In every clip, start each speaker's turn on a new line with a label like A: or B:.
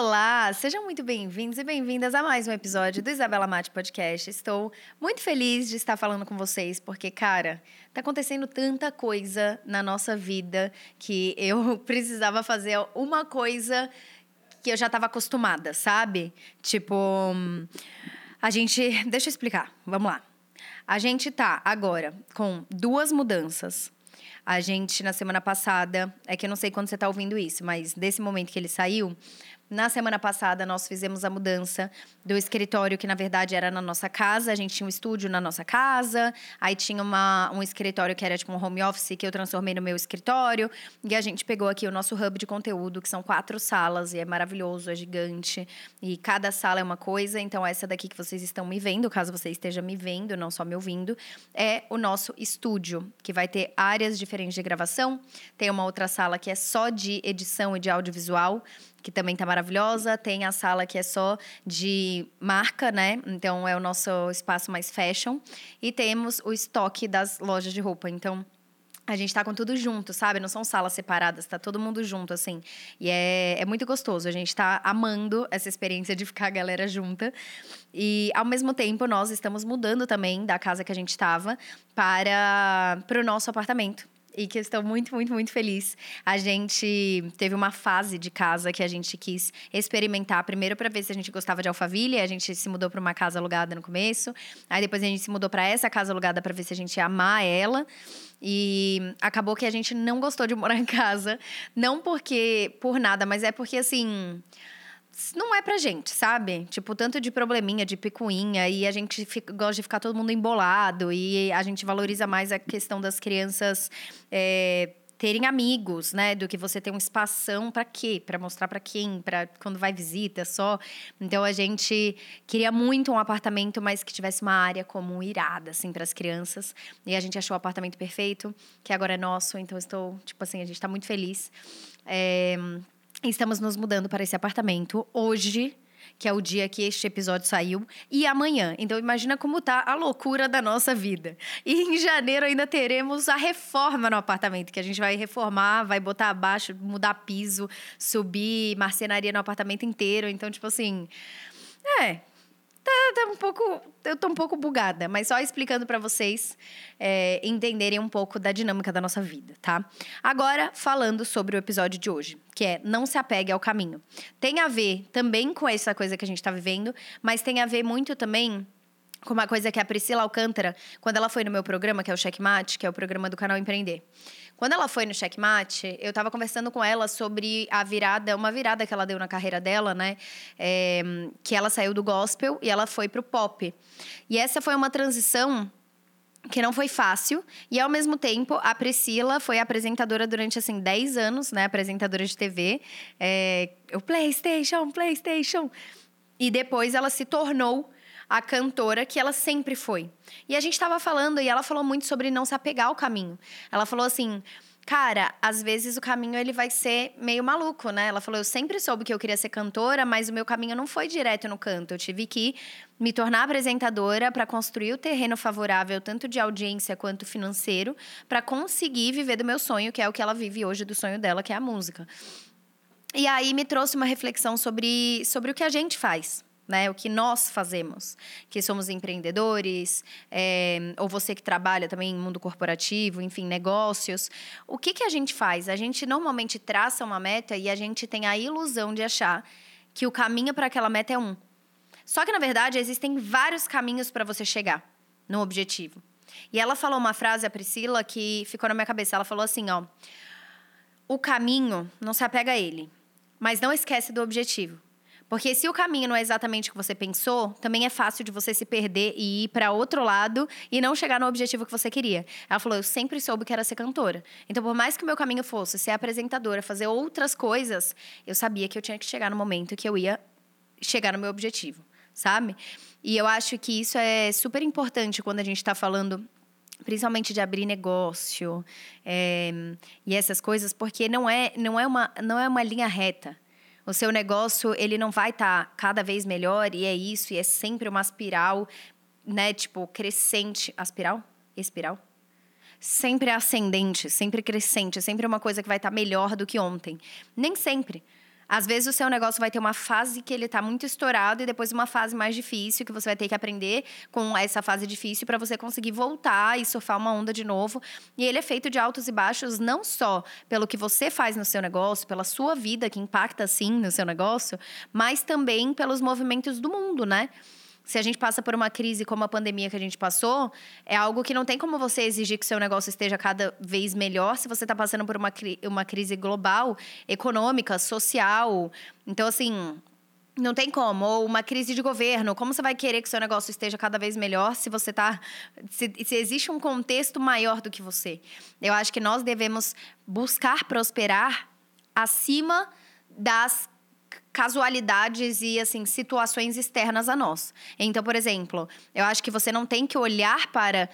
A: Olá, sejam muito bem-vindos e bem-vindas a mais um episódio do Isabela Mate Podcast. Estou muito feliz de estar falando com vocês, porque, cara, tá acontecendo tanta coisa na nossa vida que eu precisava fazer uma coisa que eu já estava acostumada, sabe? Tipo, a gente. Deixa eu explicar, vamos lá. A gente tá agora com duas mudanças a gente, na semana passada, é que eu não sei quando você está ouvindo isso, mas desse momento que ele saiu, na semana passada, nós fizemos a mudança do escritório, que na verdade era na nossa casa. A gente tinha um estúdio na nossa casa, aí tinha uma, um escritório que era tipo um home office, que eu transformei no meu escritório. E a gente pegou aqui o nosso hub de conteúdo, que são quatro salas, e é maravilhoso, é gigante. E cada sala é uma coisa. Então, essa daqui que vocês estão me vendo, caso você esteja me vendo, não só me ouvindo, é o nosso estúdio, que vai ter áreas diferentes de gravação. Tem uma outra sala que é só de edição e de audiovisual que também tá maravilhosa. Tem a sala que é só de marca, né? Então é o nosso espaço mais fashion. E temos o estoque das lojas de roupa. Então a gente tá com tudo junto, sabe? Não são salas separadas, tá todo mundo junto, assim. E é, é muito gostoso. A gente tá amando essa experiência de ficar a galera junta. E, ao mesmo tempo, nós estamos mudando também da casa que a gente estava para, para o nosso apartamento e que eu estou muito, muito, muito feliz. A gente teve uma fase de casa que a gente quis experimentar, primeiro para ver se a gente gostava de Alphaville, a gente se mudou para uma casa alugada no começo, aí depois a gente se mudou para essa casa alugada para ver se a gente ia amar ela. E acabou que a gente não gostou de morar em casa, não porque por nada, mas é porque assim, não é pra gente, sabe? Tipo, tanto de probleminha, de picuinha, e a gente fica, gosta de ficar todo mundo embolado, e a gente valoriza mais a questão das crianças. É, terem amigos, né, do que você ter um espação para quê? Para mostrar para quem? Para quando vai visita só. Então a gente queria muito um apartamento, mas que tivesse uma área como irada assim para as crianças. E a gente achou o apartamento perfeito, que agora é nosso, então estou, tipo assim, a gente está muito feliz. É, Estamos nos mudando para esse apartamento hoje, que é o dia que este episódio saiu, e amanhã. Então imagina como tá a loucura da nossa vida. E em janeiro ainda teremos a reforma no apartamento, que a gente vai reformar, vai botar abaixo, mudar piso, subir marcenaria no apartamento inteiro. Então, tipo assim, é, tá, tá um pouco. Eu tô um pouco bugada, mas só explicando para vocês é, entenderem um pouco da dinâmica da nossa vida, tá? Agora, falando sobre o episódio de hoje, que é Não se apegue ao caminho. Tem a ver também com essa coisa que a gente tá vivendo, mas tem a ver muito também com uma coisa que a Priscila Alcântara, quando ela foi no meu programa, que é o Checkmate, que é o programa do canal Empreender. Quando ela foi no Checkmate, eu estava conversando com ela sobre a virada, uma virada que ela deu na carreira dela, né? É, que ela saiu do gospel e ela foi pro pop. E essa foi uma transição que não foi fácil. E ao mesmo tempo, a Priscila foi apresentadora durante assim 10 anos, né? Apresentadora de TV. É, o PlayStation, PlayStation. E depois ela se tornou a cantora que ela sempre foi. E a gente estava falando, e ela falou muito sobre não se apegar ao caminho. Ela falou assim. Cara, às vezes o caminho ele vai ser meio maluco, né? Ela falou: "Eu sempre soube que eu queria ser cantora, mas o meu caminho não foi direto no canto. Eu tive que me tornar apresentadora para construir o terreno favorável tanto de audiência quanto financeiro para conseguir viver do meu sonho, que é o que ela vive hoje do sonho dela, que é a música." E aí me trouxe uma reflexão sobre sobre o que a gente faz, né? O que nós fazemos, que somos empreendedores, é, ou você que trabalha também em mundo corporativo, enfim, negócios. O que, que a gente faz? A gente normalmente traça uma meta e a gente tem a ilusão de achar que o caminho para aquela meta é um. Só que, na verdade, existem vários caminhos para você chegar no objetivo. E ela falou uma frase, a Priscila, que ficou na minha cabeça. Ela falou assim, ó... O caminho, não se apega a ele, mas não esquece do objetivo. Porque se o caminho não é exatamente o que você pensou, também é fácil de você se perder e ir para outro lado e não chegar no objetivo que você queria. Ela falou: Eu sempre soube que era ser cantora. Então, por mais que o meu caminho fosse ser apresentadora, fazer outras coisas, eu sabia que eu tinha que chegar no momento que eu ia chegar no meu objetivo, sabe? E eu acho que isso é super importante quando a gente está falando principalmente de abrir negócio é, e essas coisas, porque não é, não é, uma, não é uma linha reta. O seu negócio, ele não vai estar tá cada vez melhor e é isso, e é sempre uma espiral, né, tipo, crescente. Aspiral? Espiral? Sempre ascendente, sempre crescente, sempre uma coisa que vai estar tá melhor do que ontem. Nem sempre. Às vezes o seu negócio vai ter uma fase que ele está muito estourado e depois uma fase mais difícil que você vai ter que aprender com essa fase difícil para você conseguir voltar e surfar uma onda de novo. E ele é feito de altos e baixos não só pelo que você faz no seu negócio, pela sua vida que impacta sim no seu negócio, mas também pelos movimentos do mundo, né? Se a gente passa por uma crise como a pandemia que a gente passou, é algo que não tem como você exigir que seu negócio esteja cada vez melhor se você está passando por uma, uma crise global, econômica, social. Então, assim, não tem como. Ou uma crise de governo. Como você vai querer que seu negócio esteja cada vez melhor se você tá. Se, se, existe um contexto maior do que você? Eu acho que nós devemos buscar prosperar acima das casualidades e assim situações externas a nós. Então, por exemplo, eu acho que você não tem que olhar para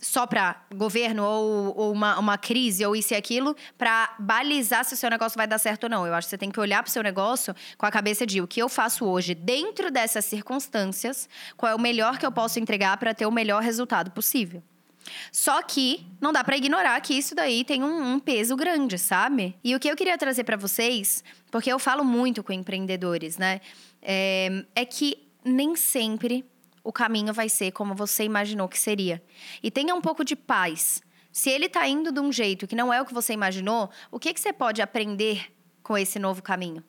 A: só para governo ou, ou uma, uma, crise ou isso e aquilo para balizar se o seu negócio vai dar certo ou não. Eu acho que você tem que olhar para o seu negócio com a cabeça de o que eu faço hoje dentro dessas circunstâncias, qual é o melhor que eu posso entregar para ter o melhor resultado possível. Só que não dá para ignorar que isso daí tem um, um, peso grande, sabe? E o que eu queria trazer para vocês, porque eu falo muito com empreendedores, né? É, é que nem sempre o caminho vai ser como você imaginou que seria. E tenha um pouco de paz. Se ele está indo de um jeito que não é o que você imaginou, o que, que você pode aprender com esse novo caminho?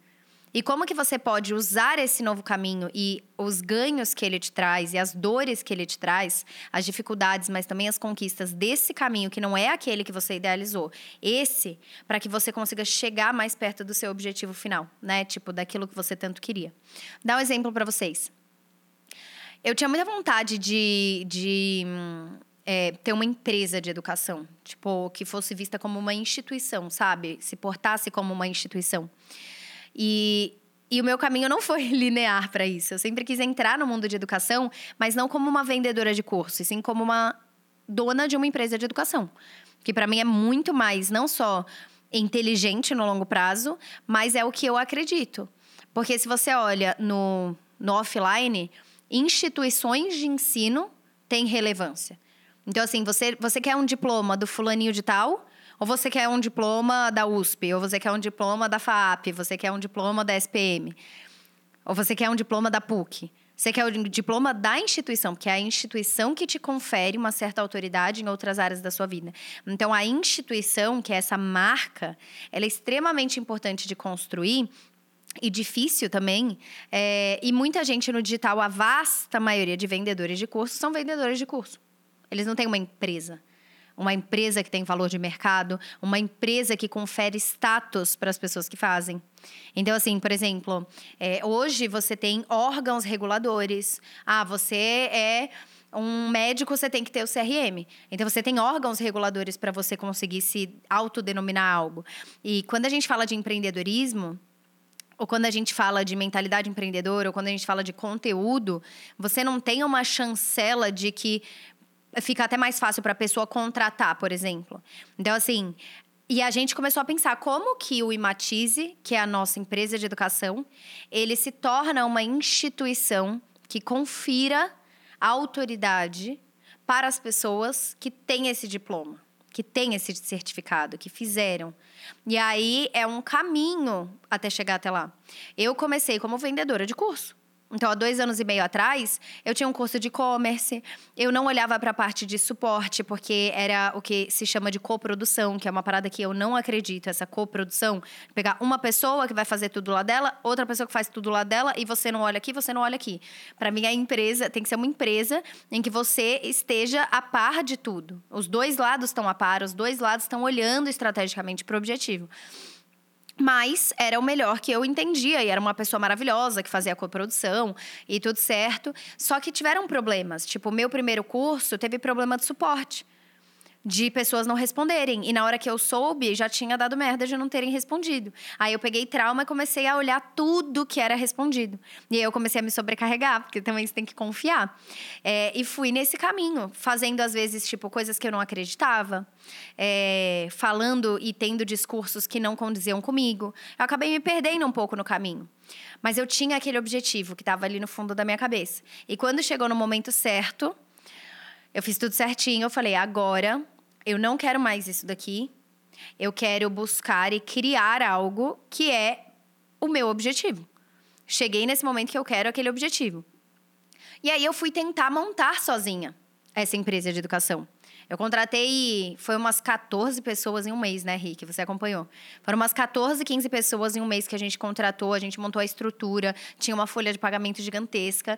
A: E como que você pode usar esse novo caminho e os ganhos que ele te traz e as dores que ele te traz, as dificuldades, mas também as conquistas desse caminho que não é aquele que você idealizou, esse para que você consiga chegar mais perto do seu objetivo final, né? Tipo daquilo que você tanto queria. Dá um exemplo para vocês. Eu tinha muita vontade de, de é, ter uma empresa de educação, tipo que fosse vista como uma instituição, sabe? Se portasse como uma instituição. E, e o meu caminho não foi linear para isso. Eu sempre quis entrar no mundo de educação, mas não como uma vendedora de curso, e sim como uma dona de uma empresa de educação. Que para mim é muito mais, não só inteligente no longo prazo, mas é o que eu acredito. Porque se você olha no, no offline, instituições de ensino têm relevância. Então, assim, você, você quer um diploma do fulaninho de tal, ou você quer um diploma da USP, ou você quer um diploma da FAP, você quer um diploma da SPM, ou você quer um diploma da PUC. Você quer o diploma da instituição, porque é a instituição que te confere uma certa autoridade em outras áreas da sua vida. Então, a instituição, que é essa marca, ela é extremamente importante de construir e difícil também. É, e muita gente no digital, a vasta maioria de vendedores de curso, são vendedores de curso. Eles não têm uma empresa uma empresa que tem valor de mercado, uma empresa que confere status para as pessoas que fazem. Então, assim, por exemplo, é, hoje você tem órgãos reguladores. Ah, você é um médico, você tem que ter o CRM. Então, você tem órgãos reguladores para você conseguir se autodenominar algo. E quando a gente fala de empreendedorismo, ou quando a gente fala de mentalidade empreendedora, ou quando a gente fala de conteúdo, você não tem uma chancela de que fica até mais fácil para a pessoa contratar, por exemplo. Então, assim, e a gente começou a pensar como que o Imatize, que é a nossa empresa de educação, ele se torna uma instituição que confira autoridade para as pessoas que têm esse diploma, que têm esse certificado, que fizeram. E aí é um caminho até chegar até lá. Eu comecei como vendedora de curso. Então, há dois anos e meio atrás, eu tinha um curso de e-commerce. Eu não olhava para a parte de suporte, porque era o que se chama de coprodução, que é uma parada que eu não acredito, essa coprodução. Pegar uma pessoa que vai fazer tudo lá dela, outra pessoa que faz tudo lá dela, e você não olha aqui, você não olha aqui. Para mim, a empresa tem que ser uma empresa em que você esteja a par de tudo. Os dois lados estão a par, os dois lados estão olhando estrategicamente para o objetivo. Mas era o melhor que eu entendia. E era uma pessoa maravilhosa que fazia a coprodução e tudo certo. Só que tiveram problemas. Tipo, meu primeiro curso teve problema de suporte de pessoas não responderem. E na hora que eu soube, já tinha dado merda de não terem respondido. Aí eu peguei trauma e comecei a olhar tudo que era respondido. E aí eu comecei a me sobrecarregar, porque também você tem que confiar. É, e fui nesse caminho, fazendo às vezes, tipo, coisas que eu não acreditava, é, falando e tendo discursos que não condiziam comigo. Eu acabei me perdendo um pouco no caminho. Mas eu tinha aquele objetivo que estava ali no fundo da minha cabeça. E quando chegou no momento certo, eu fiz tudo certinho. Eu falei, agora eu não quero mais isso daqui. Eu quero buscar e criar algo que é o meu objetivo. Cheguei nesse momento que eu quero aquele objetivo. E aí eu fui tentar montar sozinha essa empresa de educação. Eu contratei, foi umas 14 pessoas em um mês, né, Rick? Você acompanhou. Foram umas 14, 15 pessoas em um mês que a gente contratou, a gente montou a estrutura, tinha uma folha de pagamento gigantesca.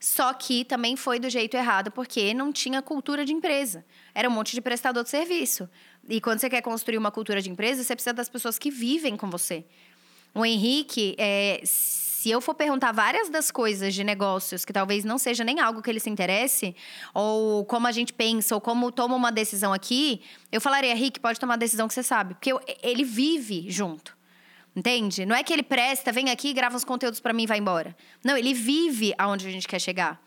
A: Só que também foi do jeito errado, porque não tinha cultura de empresa. Era um monte de prestador de serviço. E quando você quer construir uma cultura de empresa, você precisa das pessoas que vivem com você. O Henrique, é, se eu for perguntar várias das coisas de negócios que talvez não seja nem algo que ele se interesse, ou como a gente pensa, ou como toma uma decisão aqui, eu falaria, Rick, pode tomar a decisão que você sabe. Porque eu, ele vive junto. Entende? Não é que ele presta, vem aqui, grava os conteúdos para mim e vai embora. Não, ele vive aonde a gente quer chegar.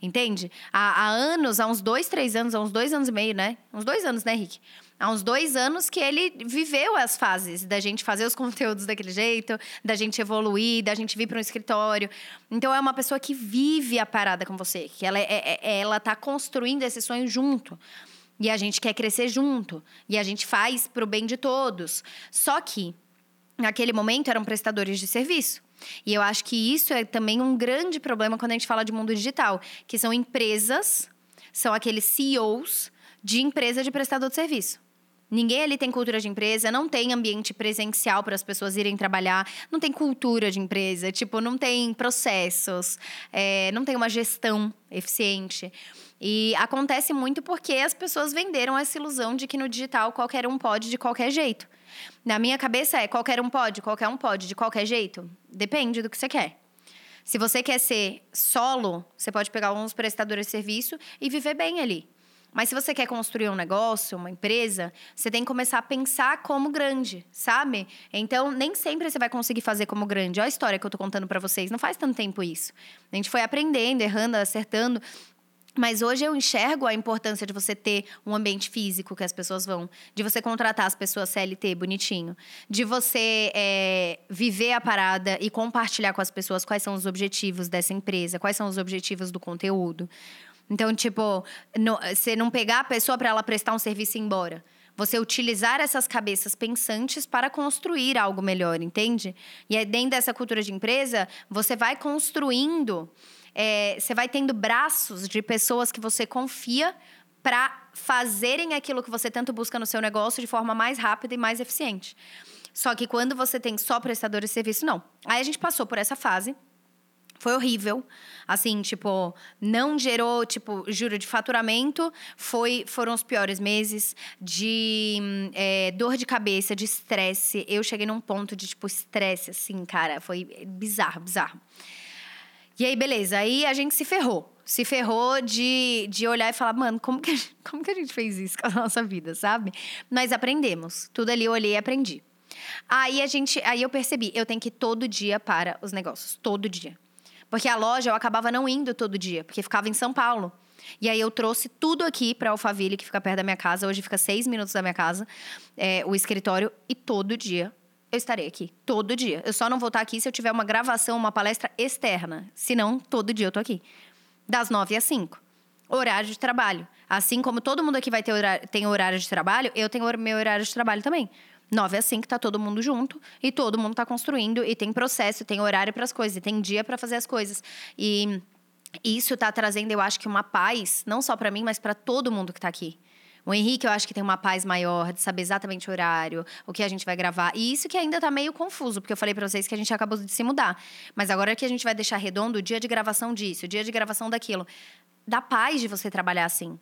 A: Entende? Há, há, anos, há uns dois, três anos, há uns dois anos e meio, né? Uns dois anos, né, Rick? Há uns dois anos que ele viveu as fases da gente fazer os conteúdos daquele jeito, da gente evoluir, da gente vir para um escritório. Então, é uma pessoa que vive a parada com você, que ela, é, é, é ela tá construindo esse sonho junto. E a gente quer crescer junto. E a gente faz pro bem de todos. Só que, naquele momento, eram prestadores de serviço. E eu acho que isso é também um grande problema quando a gente fala de mundo digital, que são empresas, são aqueles CEOs de empresa de prestador de serviço. Ninguém ali tem cultura de empresa, não tem ambiente presencial para as pessoas irem trabalhar, não tem cultura de empresa, tipo, não tem processos, é, não tem uma gestão eficiente. E acontece muito porque as pessoas venderam essa ilusão de que no digital qualquer um pode de qualquer jeito. Na minha cabeça é qualquer um pode, qualquer um pode, de qualquer jeito. Depende do que você quer. Se você quer ser solo, você pode pegar alguns prestadores de serviço e viver bem ali. Mas se você quer construir um negócio, uma empresa, você tem que começar a pensar como grande, sabe? Então, nem sempre você vai conseguir fazer como grande. Olha a história que eu tô contando para vocês. Não faz tanto tempo isso. A gente foi aprendendo, errando, acertando. Mas hoje eu enxergo a importância de você ter um ambiente físico que as pessoas vão, de você contratar as pessoas CLT bonitinho, de você é, viver a parada e compartilhar com as pessoas quais são os objetivos dessa empresa, quais são os objetivos do conteúdo. Então, tipo, você não pegar a pessoa para ela prestar um serviço e ir embora. Você utilizar essas cabeças pensantes para construir algo melhor, entende? E aí, dentro dessa cultura de empresa, você vai construindo é, você vai tendo braços de pessoas que você confia para fazerem aquilo que você tanto busca no seu negócio de forma mais rápida e mais eficiente. Só que quando você tem só prestadores de serviço, não. Aí a gente passou por essa fase. Foi horrível. Assim, tipo, não gerou, tipo, juro, de faturamento. Foi, foram os piores meses de é, dor de cabeça, de estresse. Eu cheguei num ponto de, tipo, estresse, assim, cara. Foi bizarro, bizarro. E aí, beleza. Aí a gente se ferrou. Se ferrou de, de olhar e falar, mano, como que, gente, como que a gente fez isso com a nossa vida, sabe? Nós aprendemos. Tudo ali eu olhei e aprendi. Aí a gente, aí eu percebi, eu tenho que ir todo dia para os negócios, todo dia. Porque a loja eu acabava não indo todo dia, porque ficava em São Paulo. E aí eu trouxe tudo aqui para Alphaville, que fica perto da minha casa. Hoje fica seis minutos da minha casa, é, o escritório. E todo dia eu estarei aqui todo dia. Eu só não vou estar aqui se eu tiver uma gravação, uma palestra externa. Senão, todo dia eu tô aqui. Das nove às cinco. Horário de trabalho. Assim como todo mundo aqui vai ter horário, tem horário de trabalho, eu tenho meu horário de trabalho também. Nove às cinco tá todo mundo junto e todo mundo tá construindo e tem processo, tem horário para as coisas, e tem dia para fazer as coisas. E isso tá trazendo, eu acho que uma paz, não só para mim, mas para todo mundo que tá aqui. O Henrique, eu acho que tem uma paz maior de saber exatamente o horário, o que a gente vai gravar. E isso que ainda tá meio confuso, porque eu falei para vocês que a gente acabou de se mudar. Mas agora que a gente vai deixar redondo o dia de gravação disso, o dia de gravação daquilo. Dá paz de você trabalhar assim.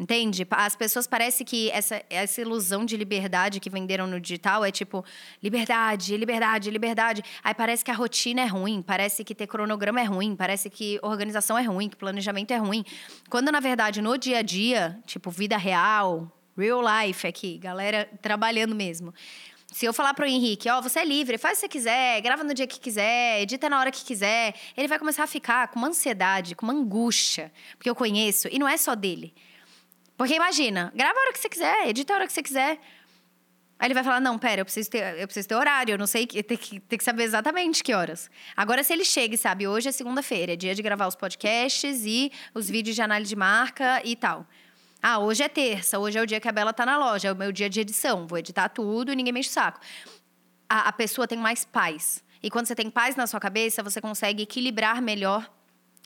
A: Entende? As pessoas parecem que essa, essa ilusão de liberdade que venderam no digital é tipo liberdade, liberdade, liberdade. Aí parece que a rotina é ruim, parece que ter cronograma é ruim, parece que organização é ruim, que planejamento é ruim. Quando na verdade no dia a dia, tipo vida real, real life aqui, galera trabalhando mesmo. Se eu falar pro Henrique, ó, oh, você é livre, faz o que você quiser, grava no dia que quiser, edita na hora que quiser, ele vai começar a ficar com uma ansiedade, com uma angústia, porque eu conheço, e não é só dele. Porque imagina, grava a hora que você quiser, edita a hora que você quiser. Aí ele vai falar: não, pera, eu preciso ter, eu preciso ter horário, eu não sei, tem que, tem que saber exatamente que horas. Agora, se ele chega e sabe, hoje é segunda-feira, é dia de gravar os podcasts e os vídeos de análise de marca e tal. Ah, hoje é terça, hoje é o dia que a Bela tá na loja, é o meu dia de edição, vou editar tudo e ninguém mexe o saco. A, a pessoa tem mais paz. E quando você tem paz na sua cabeça, você consegue equilibrar melhor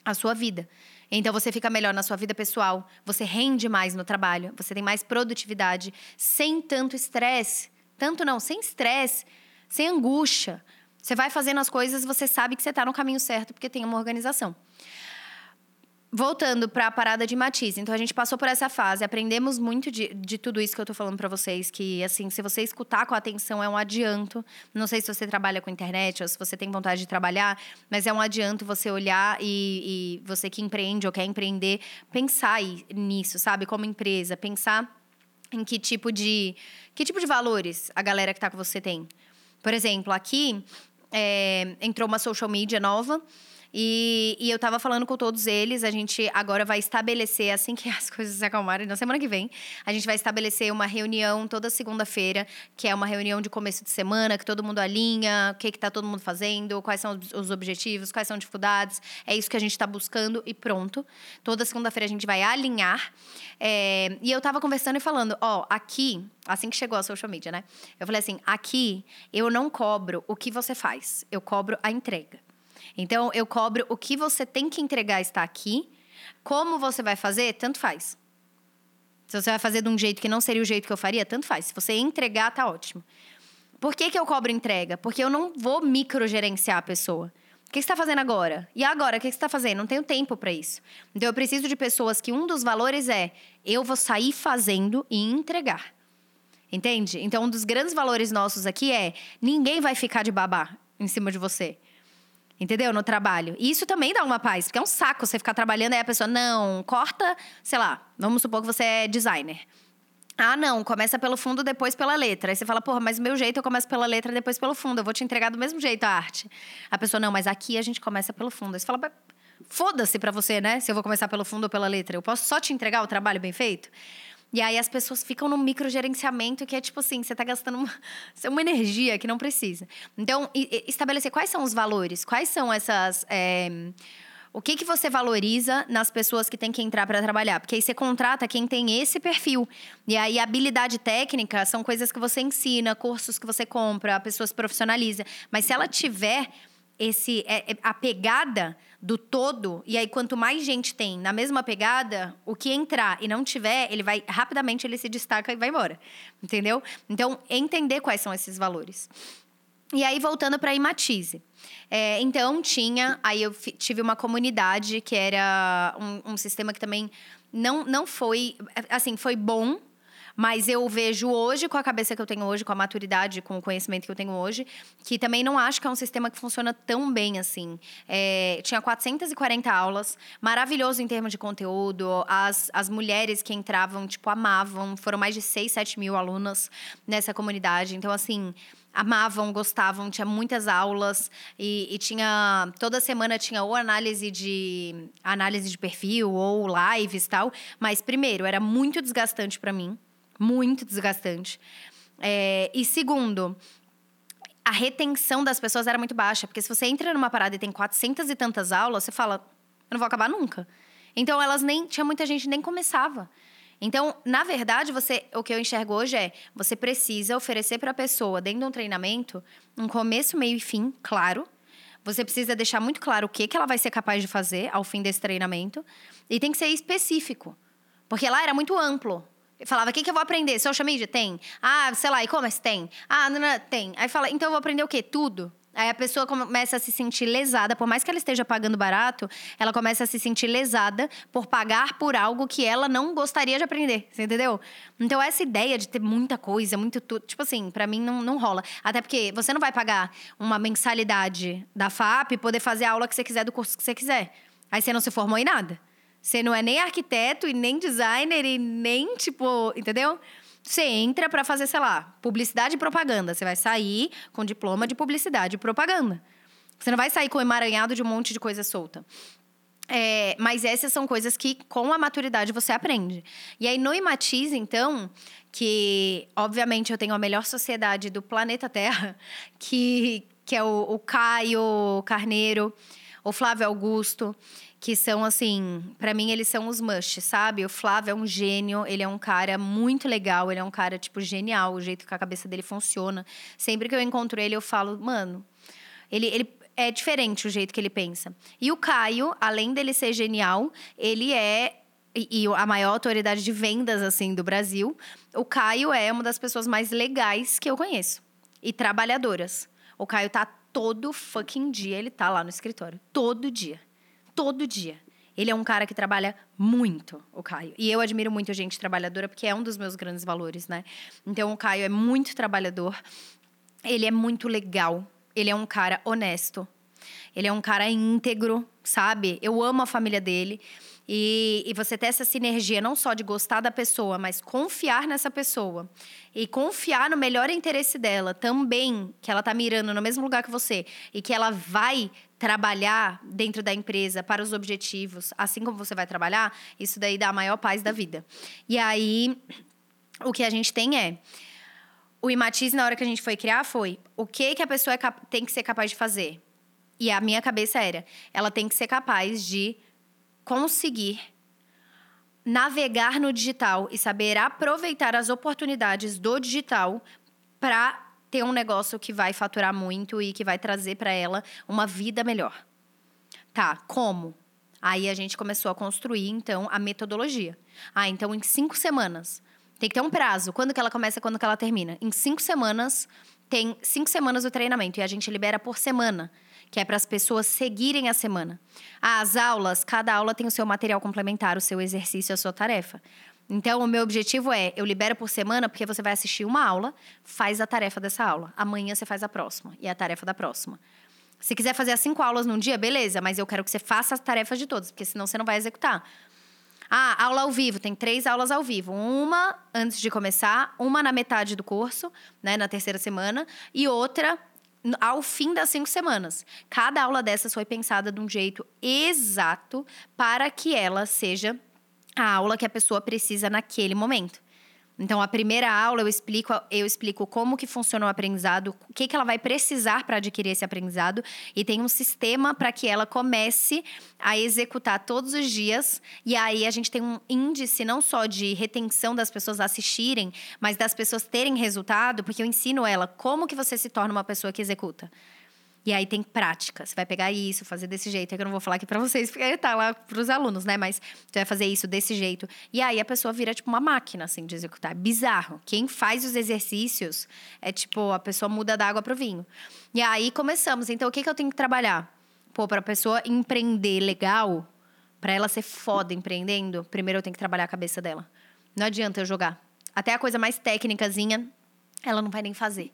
A: a sua vida. Então você fica melhor na sua vida pessoal, você rende mais no trabalho, você tem mais produtividade, sem tanto estresse. Tanto não, sem estresse, sem angústia. Você vai fazendo as coisas, você sabe que você está no caminho certo porque tem uma organização. Voltando para a parada de matiz. Então, a gente passou por essa fase, aprendemos muito de, de tudo isso que eu tô falando para vocês. Que, assim, se você escutar com atenção, é um adianto. Não sei se você trabalha com internet ou se você tem vontade de trabalhar, mas é um adianto você olhar e, e você que empreende ou quer empreender, pensar nisso, sabe? Como empresa, pensar em que tipo de que tipo de valores a galera que está com você tem. Por exemplo, aqui é, entrou uma social media nova e, e eu tava falando com todos eles, a gente agora vai estabelecer, assim que as coisas se acalmarem, na semana que vem, a gente vai estabelecer uma reunião toda segunda-feira, que é uma reunião de começo de semana, que todo mundo alinha, o que, que tá todo mundo fazendo, quais são os objetivos, quais são dificuldades. É isso que a gente está buscando e pronto. Toda segunda-feira a gente vai alinhar. É, e eu tava conversando e falando, ó, aqui, assim que chegou a social media, né? Eu falei assim: aqui eu não cobro o que você faz, eu cobro a entrega. Então, eu cobro o que você tem que entregar está aqui. Como você vai fazer, tanto faz. Se você vai fazer de um jeito que não seria o jeito que eu faria, tanto faz. Se você entregar, tá ótimo. Por que, que eu cobro entrega? Porque eu não vou microgerenciar a pessoa. O que você está fazendo agora? E agora, o que você está fazendo? Não tenho tempo para isso. Então, eu preciso de pessoas que um dos valores é eu vou sair fazendo e entregar. Entende? Então, um dos grandes valores nossos aqui é ninguém vai ficar de babá em cima de você. Entendeu? No trabalho. E isso também dá uma paz, porque é um saco você ficar trabalhando e a pessoa, não, corta, sei lá, vamos supor que você é designer. Ah, não, começa pelo fundo, depois pela letra. Aí você fala, porra, mas o meu jeito eu começo pela letra, depois pelo fundo. Eu vou te entregar do mesmo jeito a arte. A pessoa, não, mas aqui a gente começa pelo fundo. Aí você fala, foda-se pra você, né? Se eu vou começar pelo fundo ou pela letra. Eu posso só te entregar o trabalho bem feito? E aí as pessoas ficam no microgerenciamento, que é tipo assim, você está gastando uma, uma, energia que não precisa. Então, estabelecer quais são os valores, quais são essas. É, o que, que você valoriza nas pessoas que têm que entrar para trabalhar? Porque aí você contrata quem tem esse perfil. E aí, habilidade técnica são coisas que você ensina, cursos que você compra, a pessoa se profissionaliza. Mas se ela tiver esse é, é, a pegada do todo, e aí quanto mais gente tem na mesma pegada, o que entrar e não tiver, ele vai rapidamente ele se destaca e vai embora. Entendeu? Então, entender quais são esses valores. E aí, voltando para a Imatize. É, então, tinha. Aí eu tive uma comunidade que era um, um sistema que também não, não foi. Assim, foi bom mas eu vejo hoje, com a cabeça que eu tenho hoje, com a maturidade, com o conhecimento que eu tenho hoje, que também não acho que é um sistema que funciona tão bem assim. É, tinha 440 aulas, maravilhoso em termos de conteúdo. As, as mulheres que entravam, tipo, amavam. Foram mais de 6, 7 mil alunas nessa comunidade. Então, assim amavam, gostavam, tinha muitas aulas e, e, tinha toda semana tinha ou análise de análise de perfil ou lives tal, mas primeiro era muito desgastante para mim muito desgastante. É, e segundo, a retenção das pessoas era muito baixa, porque se você entra numa parada e tem 400 e tantas aulas, você fala, eu não vou acabar nunca. Então elas nem tinha muita gente nem começava. Então, na verdade, você, o que eu enxergo hoje é, você precisa oferecer para a pessoa dentro de um treinamento um começo, meio e fim, claro. Você precisa deixar muito claro o que que ela vai ser capaz de fazer ao fim desse treinamento e tem que ser específico. Porque lá era muito amplo. Falava, o que, que eu vou aprender? Social media? Tem. Ah, sei lá, e-commerce? Tem. Ah, não, não, tem. Aí fala, então eu vou aprender o quê? Tudo. Aí a pessoa começa a se sentir lesada, por mais que ela esteja pagando barato, ela começa a se sentir lesada por pagar por algo que ela não gostaria de aprender. Você entendeu? Então, essa ideia de ter muita coisa, muito tudo, tipo assim, para mim não, não rola. Até porque você não vai pagar uma mensalidade da FAP e poder fazer a aula que você quiser do curso que você quiser. Aí você não se formou em nada. Você não é nem arquiteto e nem designer e nem, tipo, entendeu? Você entra para fazer, sei lá, publicidade e propaganda. Você vai sair com diploma de publicidade e propaganda. Você não vai sair com emaranhado de um monte de coisa solta. É, mas essas são coisas que, com a maturidade, você aprende. E aí, no Imatize, então, que obviamente eu tenho a melhor sociedade do planeta Terra, que, que é o, o Caio Carneiro, o Flávio Augusto, que são assim, para mim eles são os must, sabe? O Flávio é um gênio, ele é um cara muito legal, ele é um cara tipo genial, o jeito que a cabeça dele funciona. Sempre que eu encontro ele, eu falo, mano, Ele, ele é diferente o jeito que ele pensa. E o Caio, além dele ser genial, ele é e, a maior autoridade de vendas assim do Brasil, o Caio é uma das pessoas mais legais que eu conheço e trabalhadoras. O Caio tá todo fucking dia, ele tá lá no escritório, todo dia. Todo dia. Ele é um cara que trabalha muito, o Caio. E eu admiro muito a gente trabalhadora, porque é um dos meus grandes valores, né? Então, o Caio é muito trabalhador. Ele é muito legal. Ele é um cara honesto. Ele é um cara íntegro, sabe? Eu amo a família dele. E, e, você ter essa sinergia não só de gostar da pessoa, mas confiar nessa pessoa. E confiar no melhor interesse dela também, que ela tá mirando no mesmo lugar que você. E que ela vai trabalhar dentro da empresa para os objetivos, assim como você vai trabalhar, isso daí dá a maior paz da vida. E aí, o que a gente tem é. O Imatize, na hora que a gente foi criar, foi o que, que a pessoa é tem que ser capaz de fazer. E a minha cabeça era: ela tem que ser capaz de conseguir navegar no digital e saber aproveitar as oportunidades do digital para ter um negócio que vai faturar muito e que vai trazer para ela uma vida melhor. Tá, como? Aí a gente começou a construir, então, a metodologia. Ah, então em cinco semanas. Tem que ter um prazo. Quando que ela começa quando que ela termina? Em cinco semanas, tem cinco semanas do treinamento. E a gente libera por semana que é para as pessoas seguirem a semana. As aulas, cada aula tem o seu material complementar, o seu exercício, a sua tarefa. Então, o meu objetivo é: eu libero por semana, porque você vai assistir uma aula, faz a tarefa dessa aula. Amanhã você faz a próxima e a tarefa da próxima. Se quiser fazer as cinco aulas num dia, beleza, mas eu quero que você faça as tarefas de todas, porque senão você não vai executar. Ah, aula ao vivo, tem três aulas ao vivo. Uma antes de começar, uma na metade do curso, né, na terceira semana, e outra ao fim das cinco semanas. Cada aula dessas foi pensada de um jeito exato para que ela seja a aula que a pessoa precisa naquele momento. Então, a primeira aula eu explico, eu explico como que funciona o aprendizado, o que, que ela vai precisar para adquirir esse aprendizado e tem um sistema para que ela comece a executar todos os dias. E aí a gente tem um índice não só de retenção das pessoas assistirem, mas das pessoas terem resultado, porque eu ensino ela como que você se torna uma pessoa que executa. E aí tem prática. Você vai pegar isso, fazer desse jeito. É que eu não vou falar aqui para vocês, porque tá lá pros alunos, né? Mas você vai fazer isso desse jeito. E aí a pessoa vira tipo uma máquina, assim, de executar. É bizarro. Quem faz os exercícios é tipo, a pessoa muda da água pro vinho. E aí começamos. Então, o que, que eu tenho que trabalhar? Pô, pra pessoa empreender legal, para ela ser foda empreendendo, primeiro eu tenho que trabalhar a cabeça dela. Não adianta eu jogar. Até a coisa mais técnicazinha, ela não vai nem fazer.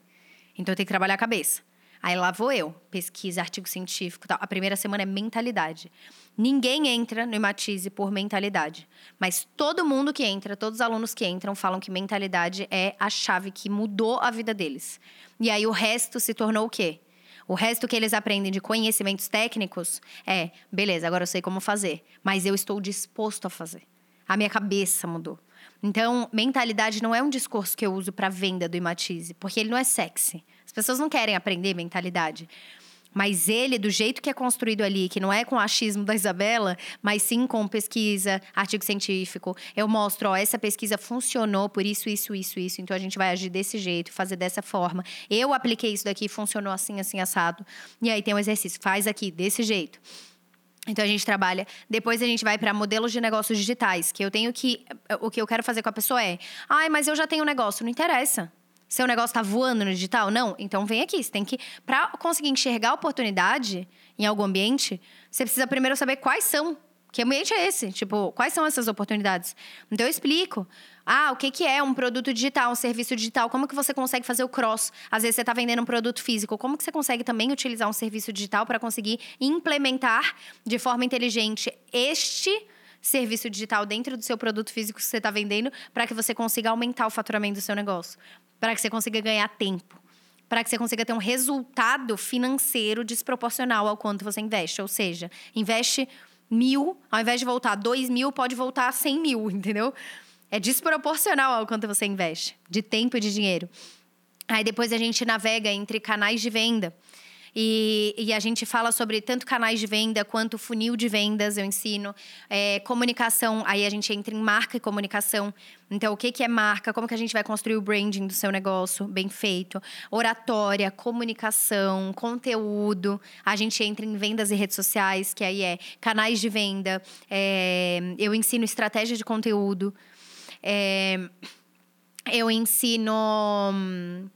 A: Então eu tenho que trabalhar a cabeça. Aí lá vou eu, pesquisa, artigo científico tal. A primeira semana é mentalidade. Ninguém entra no Imatize por mentalidade. Mas todo mundo que entra, todos os alunos que entram, falam que mentalidade é a chave que mudou a vida deles. E aí o resto se tornou o quê? O resto que eles aprendem de conhecimentos técnicos é, beleza, agora eu sei como fazer, mas eu estou disposto a fazer. A minha cabeça mudou. Então, mentalidade não é um discurso que eu uso para venda do Imatize, porque ele não é sexy. As pessoas não querem aprender mentalidade. Mas ele, do jeito que é construído ali, que não é com o achismo da Isabela, mas sim com pesquisa, artigo científico, eu mostro, ó, essa pesquisa funcionou por isso, isso, isso, isso. Então a gente vai agir desse jeito, fazer dessa forma. Eu apliquei isso daqui, funcionou assim, assim, assado. E aí tem um exercício, faz aqui, desse jeito. Então a gente trabalha. Depois a gente vai para modelos de negócios digitais, que eu tenho que. O que eu quero fazer com a pessoa é. Ai, mas eu já tenho um negócio. Não interessa. Seu negócio está voando no digital? Não? Então vem aqui. Você tem que. Para conseguir enxergar a oportunidade em algum ambiente, você precisa primeiro saber quais são. Que ambiente é esse? Tipo, quais são essas oportunidades? Então eu explico. Ah, o que, que é um produto digital, um serviço digital? Como que você consegue fazer o cross? Às vezes você está vendendo um produto físico. Como que você consegue também utilizar um serviço digital para conseguir implementar de forma inteligente este serviço digital dentro do seu produto físico que você está vendendo para que você consiga aumentar o faturamento do seu negócio? para que você consiga ganhar tempo, para que você consiga ter um resultado financeiro desproporcional ao quanto você investe. Ou seja, investe mil, ao invés de voltar dois mil, pode voltar cem mil, entendeu? É desproporcional ao quanto você investe de tempo e de dinheiro. Aí depois a gente navega entre canais de venda. E, e, a gente fala sobre tanto canais de venda quanto funil de vendas, eu ensino. É, comunicação, aí a gente entra em marca e comunicação. Então, o que, que é marca? Como que a gente vai construir o branding do seu negócio bem feito? Oratória, comunicação, conteúdo. A gente entra em vendas e redes sociais, que aí é canais de venda. É, eu ensino estratégia de conteúdo. É, eu ensino hum,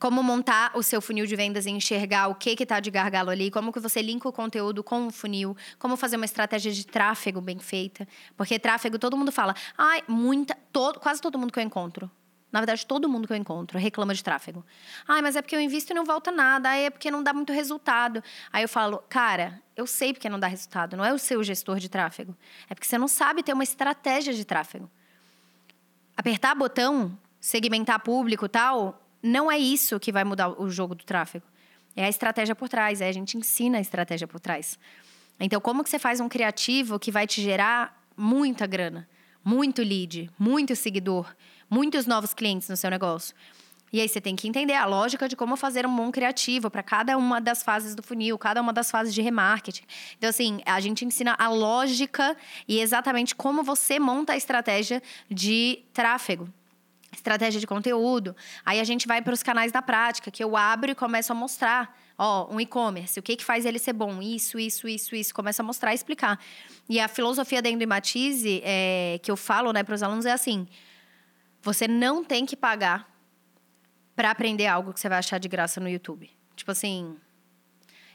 A: como montar o seu funil de vendas e enxergar o que está de gargalo ali, como que você linka o conteúdo com o funil, como fazer uma estratégia de tráfego bem feita. Porque tráfego, todo mundo fala, ai, muita, todo, quase todo mundo que eu encontro. Na verdade, todo mundo que eu encontro reclama de tráfego. Ai, mas é porque eu invisto e não volta nada. Ai, é porque não dá muito resultado. Aí eu falo, cara, eu sei porque não dá resultado. Não é o seu gestor de tráfego. É porque você não sabe ter uma estratégia de tráfego. Apertar botão, segmentar público tal, não é isso que vai mudar o jogo do tráfego. É a estratégia por trás, é a gente ensina a estratégia por trás. Então, como que você faz um criativo que vai te gerar muita grana, muito lead, muito seguidor, muitos novos clientes no seu negócio? E aí você tem que entender a lógica de como fazer um bom criativo para cada uma das fases do funil, cada uma das fases de remarketing. Então, assim, a gente ensina a lógica e exatamente como você monta a estratégia de tráfego estratégia de conteúdo. Aí a gente vai para os canais da prática, que eu abro e começo a mostrar. Ó, um e-commerce, o que, que faz ele ser bom? Isso, isso, isso, isso. Começa a mostrar e explicar. E a filosofia da Endematize, é, que eu falo né, para os alunos, é assim: você não tem que pagar para aprender algo que você vai achar de graça no YouTube. Tipo assim,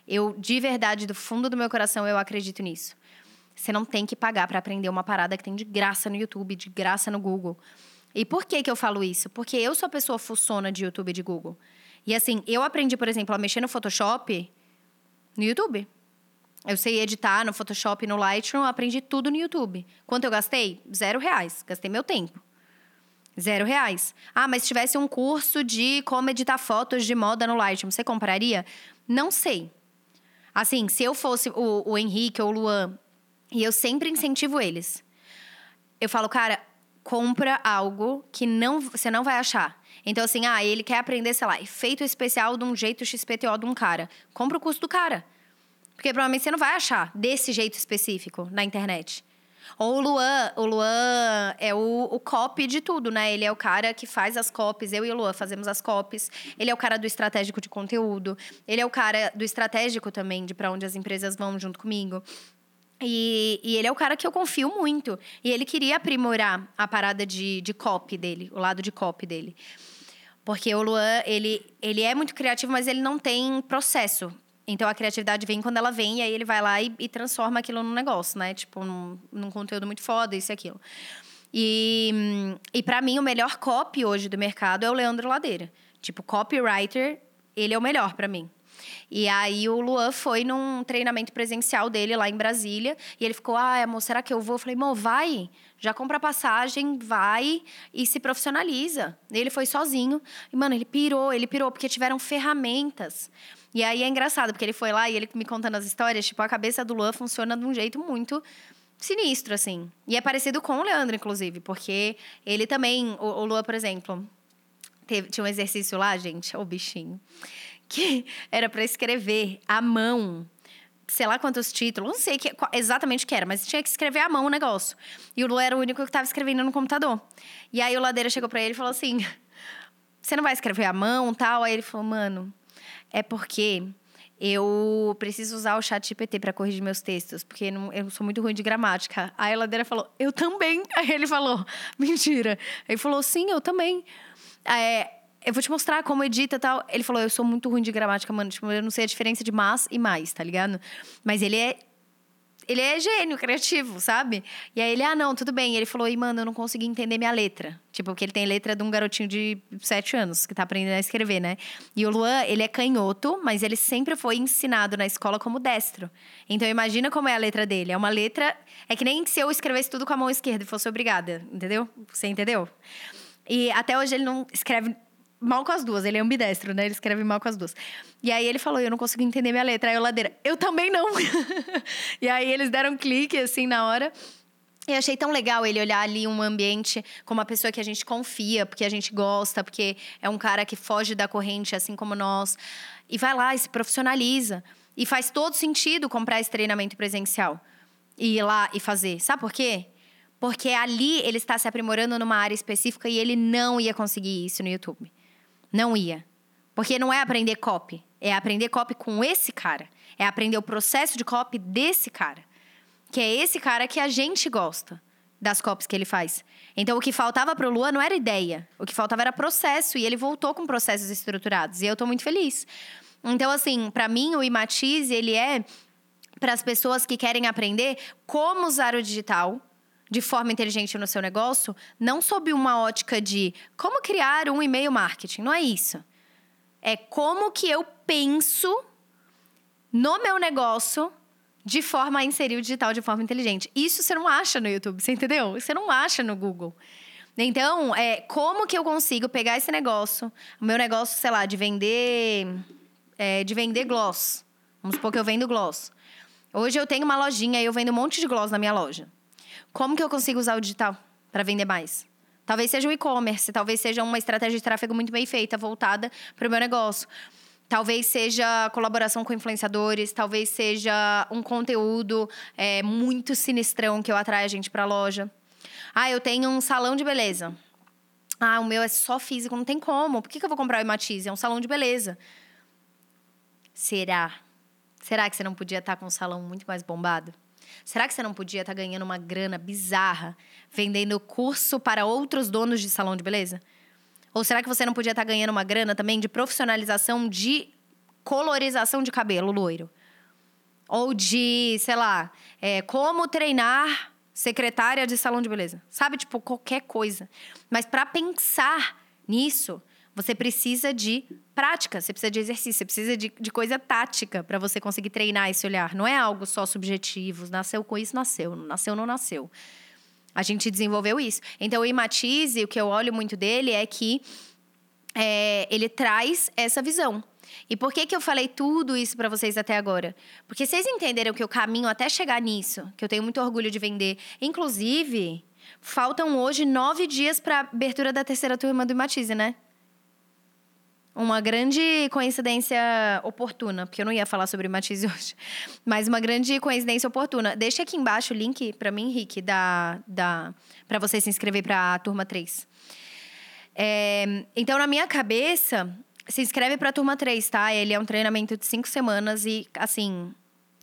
A: eu, de verdade, do fundo do meu coração, eu acredito nisso. Você não tem que pagar para aprender uma parada que tem de graça no YouTube, de graça no Google. E por que, que eu falo isso? Porque eu sou a pessoa fuçona de YouTube e de Google. E assim, eu aprendi, por exemplo, a mexer no Photoshop no YouTube. Eu sei editar no Photoshop, no Lightroom, aprendi tudo no YouTube. Quanto eu gastei? Zero reais. Gastei meu tempo. Zero reais. Ah, mas se tivesse um curso de como editar fotos de moda no Lightroom, você compraria? Não sei. Assim, se eu fosse o, o Henrique ou o Luan, e eu sempre incentivo eles. Eu falo, cara, compra algo que não, você não vai achar. Então, assim, ah, ele quer aprender, sei lá, efeito especial de um jeito XPTO de um cara. Compra o curso do cara. Porque provavelmente você não vai achar desse jeito específico na internet. Ou o Luan, o Luan é o, o copy de tudo, né? Ele é o cara que faz as copies, eu e o Luan fazemos as copies. Ele é o cara do estratégico de conteúdo. Ele é o cara do estratégico também, de para onde as empresas vão junto comigo. E, e, ele é o cara que eu confio muito. E ele queria aprimorar a parada de, de copy dele, o lado de copy dele. Porque o Luan, ele, ele é muito criativo, mas ele não tem processo. Então a criatividade vem quando ela vem, e aí ele vai lá e, e transforma aquilo num negócio, né? Tipo, num, num conteúdo muito foda, isso e aquilo. E, e para mim, o melhor copy hoje do mercado é o Leandro Ladeira. Tipo, copywriter, ele é o melhor para mim. E aí o Luan foi num treinamento presencial dele lá em Brasília. E ele ficou, ah, amor, será que eu vou? Eu falei, amor, vai. Já compra passagem, vai e se profissionaliza. Ele foi sozinho. E, mano, ele pirou, ele pirou, porque tiveram ferramentas. E aí é engraçado, porque ele foi lá e ele me contando as histórias, tipo, a cabeça do Luan funciona de um jeito muito sinistro, assim. E é parecido com o Leandro, inclusive, porque ele também, o, o Luan, por exemplo, teve, tinha um exercício lá, gente, o bichinho que era para escrever à mão sei lá quantos títulos, não sei que, exatamente o que era, mas tinha que escrever à mão o negócio. E o Lu era o único que estava escrevendo no computador. E aí o Ladeira chegou para ele e falou assim: Você não vai escrever à mão tal? Aí ele falou: Mano, é porque eu preciso usar o chat GPT para corrigir meus textos, porque eu sou muito ruim de gramática. Aí a Ladeira falou: Eu também. Aí ele falou: Mentira. Ele falou: Sim, eu também. É, eu vou te mostrar como edita e tal. Ele falou, eu sou muito ruim de gramática, mano. Tipo, eu não sei a diferença de mas e mais, tá ligado? Mas ele é. Ele é gênio, criativo, sabe? E aí ele, ah, não, tudo bem. E ele falou, e mano, eu não consegui entender minha letra. Tipo, porque ele tem letra de um garotinho de sete anos que tá aprendendo a escrever, né? E o Luan, ele é canhoto, mas ele sempre foi ensinado na escola como destro. Então imagina como é a letra dele. É uma letra. É que nem se eu escrevesse tudo com a mão esquerda e fosse obrigada, entendeu? Você entendeu? E até hoje ele não escreve mal com as duas. Ele é ambidestro, né? Ele escreve mal com as duas. E aí ele falou: Eu não consigo entender minha letra. Aí o ladeira, eu também não. e aí eles deram um clique assim na hora. E achei tão legal ele olhar ali um ambiente como uma pessoa que a gente confia, porque a gente gosta, porque é um cara que foge da corrente, assim como nós. E vai lá e se profissionaliza. E faz todo sentido comprar esse treinamento presencial. E ir lá e fazer. Sabe por quê? Porque ali ele está se aprimorando numa área específica e ele não ia conseguir isso no YouTube. Não ia. Porque não é aprender copy. É aprender copy com esse cara. É aprender o processo de copy desse cara. Que é esse cara que a gente gosta das copies que ele faz. Então, o que faltava pro Lua não era ideia. O que faltava era processo. E ele voltou com processos estruturados. E eu tô muito feliz. Então, assim, para mim, o Imatize, ele é para as pessoas que querem aprender como usar o digital de forma inteligente no seu negócio, não sob uma ótica de como criar um e-mail marketing. Não é isso. É como que eu penso no meu negócio de forma a inserir o digital de forma inteligente. Isso você não acha no YouTube, você entendeu? Você não acha no Google. Então, é, como que eu consigo pegar esse negócio, o meu negócio, sei lá, de vender, é, de vender gloss. Vamos supor que eu vendo gloss. Hoje eu tenho uma lojinha e eu vendo um monte de gloss na minha loja. Como que eu consigo usar o digital para vender mais? Talvez seja o e-commerce, talvez seja uma estratégia de tráfego muito bem feita, voltada para o meu negócio. Talvez seja colaboração com influenciadores, talvez seja um conteúdo é, muito sinistrão que eu atraio a gente para a loja. Ah, eu tenho um salão de beleza. Ah, o meu é só físico, não tem como. Por que, que eu vou comprar o Ematize? É um salão de beleza. Será? Será que você não podia estar com um salão muito mais bombado? Será que você não podia estar ganhando uma grana bizarra vendendo curso para outros donos de salão de beleza? Ou será que você não podia estar tá ganhando uma grana também de profissionalização de colorização de cabelo loiro? Ou de, sei lá, é, como treinar secretária de salão de beleza? Sabe, tipo, qualquer coisa. Mas para pensar nisso, você precisa de prática, você precisa de exercício, você precisa de, de coisa tática para você conseguir treinar esse olhar. Não é algo só subjetivo. Nasceu com isso, nasceu. Nasceu, não nasceu. A gente desenvolveu isso. Então, o Imatize, o que eu olho muito dele é que é, ele traz essa visão. E por que, que eu falei tudo isso para vocês até agora? Porque vocês entenderam que o caminho até chegar nisso, que eu tenho muito orgulho de vender. Inclusive, faltam hoje nove dias para abertura da terceira turma do Imatize, né? Uma grande coincidência oportuna, porque eu não ia falar sobre Matiz hoje, mas uma grande coincidência oportuna. Deixa aqui embaixo o link para mim, Rick, da, da, para você se inscrever para a turma 3. É, então, na minha cabeça, se inscreve para a turma 3, tá? Ele é um treinamento de cinco semanas e, assim,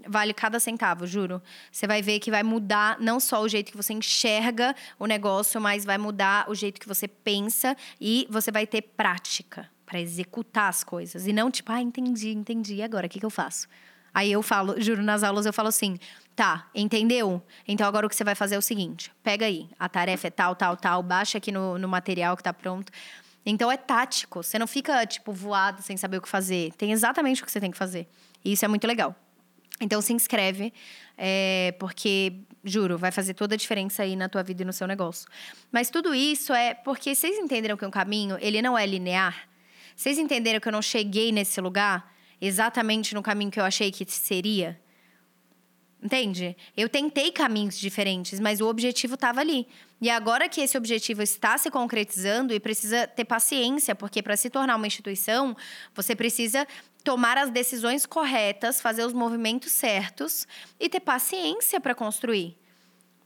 A: vale cada centavo, juro. Você vai ver que vai mudar não só o jeito que você enxerga o negócio, mas vai mudar o jeito que você pensa e você vai ter prática para executar as coisas. E não tipo, ah, entendi, entendi, e agora o que, que eu faço? Aí eu falo, juro, nas aulas eu falo assim: tá, entendeu? Então agora o que você vai fazer é o seguinte: pega aí, a tarefa é tal, tal, tal, baixa aqui no, no material que tá pronto. Então é tático, você não fica, tipo, voado sem saber o que fazer. Tem exatamente o que você tem que fazer. E isso é muito legal. Então se inscreve, é, porque, juro, vai fazer toda a diferença aí na tua vida e no seu negócio. Mas tudo isso é porque vocês entenderam que o caminho, ele não é linear. Vocês entenderam que eu não cheguei nesse lugar exatamente no caminho que eu achei que seria? Entende? Eu tentei caminhos diferentes, mas o objetivo estava ali. E agora que esse objetivo está se concretizando e precisa ter paciência, porque para se tornar uma instituição, você precisa tomar as decisões corretas, fazer os movimentos certos e ter paciência para construir.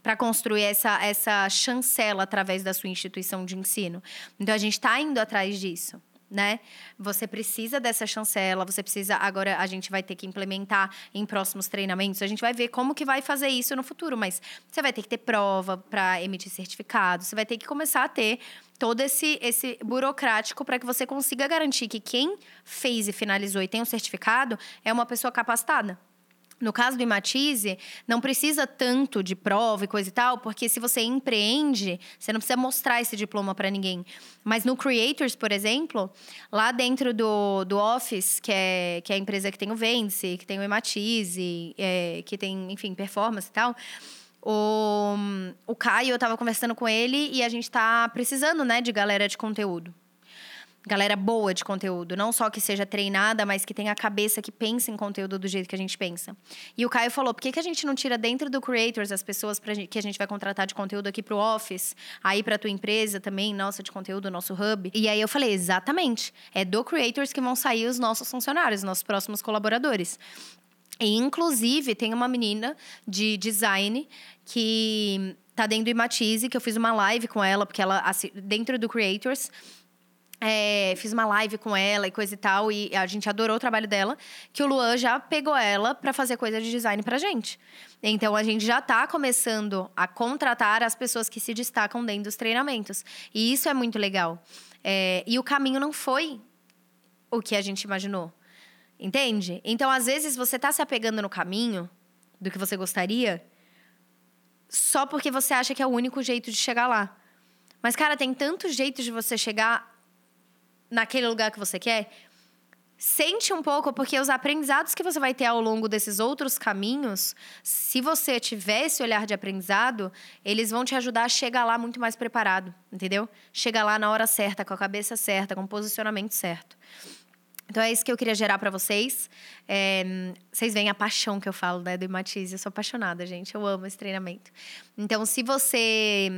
A: Para construir essa, essa chancela através da sua instituição de ensino. Então a gente está indo atrás disso né? Você precisa dessa chancela, você precisa. Agora a gente vai ter que implementar em próximos treinamentos. A gente vai ver como que vai fazer isso no futuro, mas você vai ter que ter prova para emitir certificado, você vai ter que começar a ter todo esse, esse burocrático para que você consiga garantir que quem fez e finalizou e tem um certificado é uma pessoa capacitada. No caso do Imatize, não precisa tanto de prova e coisa e tal, porque se você empreende, você não precisa mostrar esse diploma para ninguém. Mas no Creators, por exemplo, lá dentro do, do Office, que é, que é a empresa que tem o Vence, que tem o Imatize, é, que tem, enfim, performance e tal, o, o Caio, eu estava conversando com ele e a gente está precisando, né, de galera de conteúdo. Galera boa de conteúdo, não só que seja treinada, mas que tenha a cabeça que pense em conteúdo do jeito que a gente pensa. E o Caio falou: por que, que a gente não tira dentro do Creators as pessoas pra, que a gente vai contratar de conteúdo aqui pro Office, aí pra tua empresa também, nossa, de conteúdo, nosso hub? E aí eu falei: exatamente. É do Creators que vão sair os nossos funcionários, nossos próximos colaboradores. E, inclusive, tem uma menina de design que tá dentro do Imatize, que eu fiz uma live com ela, porque ela, dentro do Creators, é, fiz uma live com ela e coisa e tal, e a gente adorou o trabalho dela, que o Luan já pegou ela para fazer coisa de design pra gente. Então a gente já tá começando a contratar as pessoas que se destacam dentro dos treinamentos. E isso é muito legal. É, e o caminho não foi o que a gente imaginou. Entende? Então, às vezes, você tá se apegando no caminho do que você gostaria só porque você acha que é o único jeito de chegar lá. Mas, cara, tem tantos jeitos de você chegar naquele lugar que você quer, sente um pouco, porque os aprendizados que você vai ter ao longo desses outros caminhos, se você tiver esse olhar de aprendizado, eles vão te ajudar a chegar lá muito mais preparado, entendeu? Chegar lá na hora certa, com a cabeça certa, com o posicionamento certo. Então é isso que eu queria gerar para vocês. É, vocês veem a paixão que eu falo né, do Imatize. Eu sou apaixonada, gente. Eu amo esse treinamento. Então, se você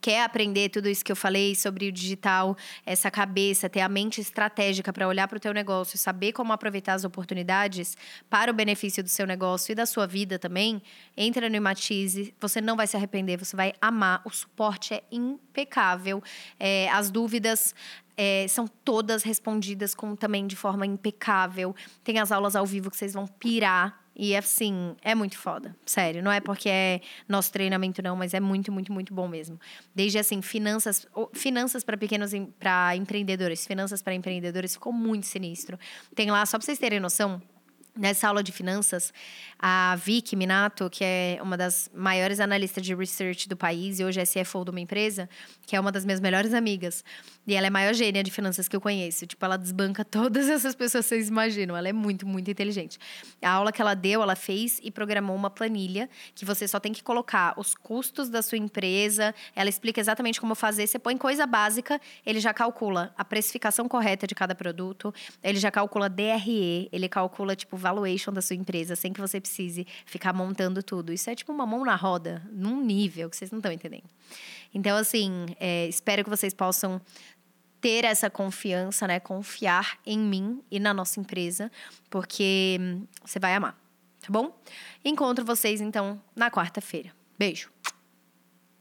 A: quer aprender tudo isso que eu falei sobre o digital, essa cabeça, ter a mente estratégica para olhar para o teu negócio, saber como aproveitar as oportunidades para o benefício do seu negócio e da sua vida também, entra no Imatize, você não vai se arrepender, você vai amar, o suporte é impecável, é, as dúvidas é, são todas respondidas com também de forma impecável, tem as aulas ao vivo que vocês vão pirar, e assim, é muito foda. Sério. Não é porque é nosso treinamento, não, mas é muito, muito, muito bom mesmo. Desde assim, finanças, finanças para pequenos para empreendedores, finanças para empreendedores, ficou muito sinistro. Tem lá, só para vocês terem noção, Nessa aula de finanças, a Vicky Minato, que é uma das maiores analistas de research do país e hoje é CFO de uma empresa, que é uma das minhas melhores amigas, e ela é a maior gênia de finanças que eu conheço. Tipo, ela desbanca todas essas pessoas vocês imaginam. Ela é muito, muito inteligente. A aula que ela deu, ela fez e programou uma planilha que você só tem que colocar os custos da sua empresa. Ela explica exatamente como fazer. Você põe coisa básica, ele já calcula a precificação correta de cada produto, ele já calcula DRE, ele calcula, tipo, valuation da sua empresa, sem que você precise ficar montando tudo. Isso é tipo uma mão na roda, num nível que vocês não estão entendendo. Então, assim, é, espero que vocês possam ter essa confiança, né? Confiar em mim e na nossa empresa, porque hum, você vai amar, tá bom? Encontro vocês então na quarta-feira. Beijo.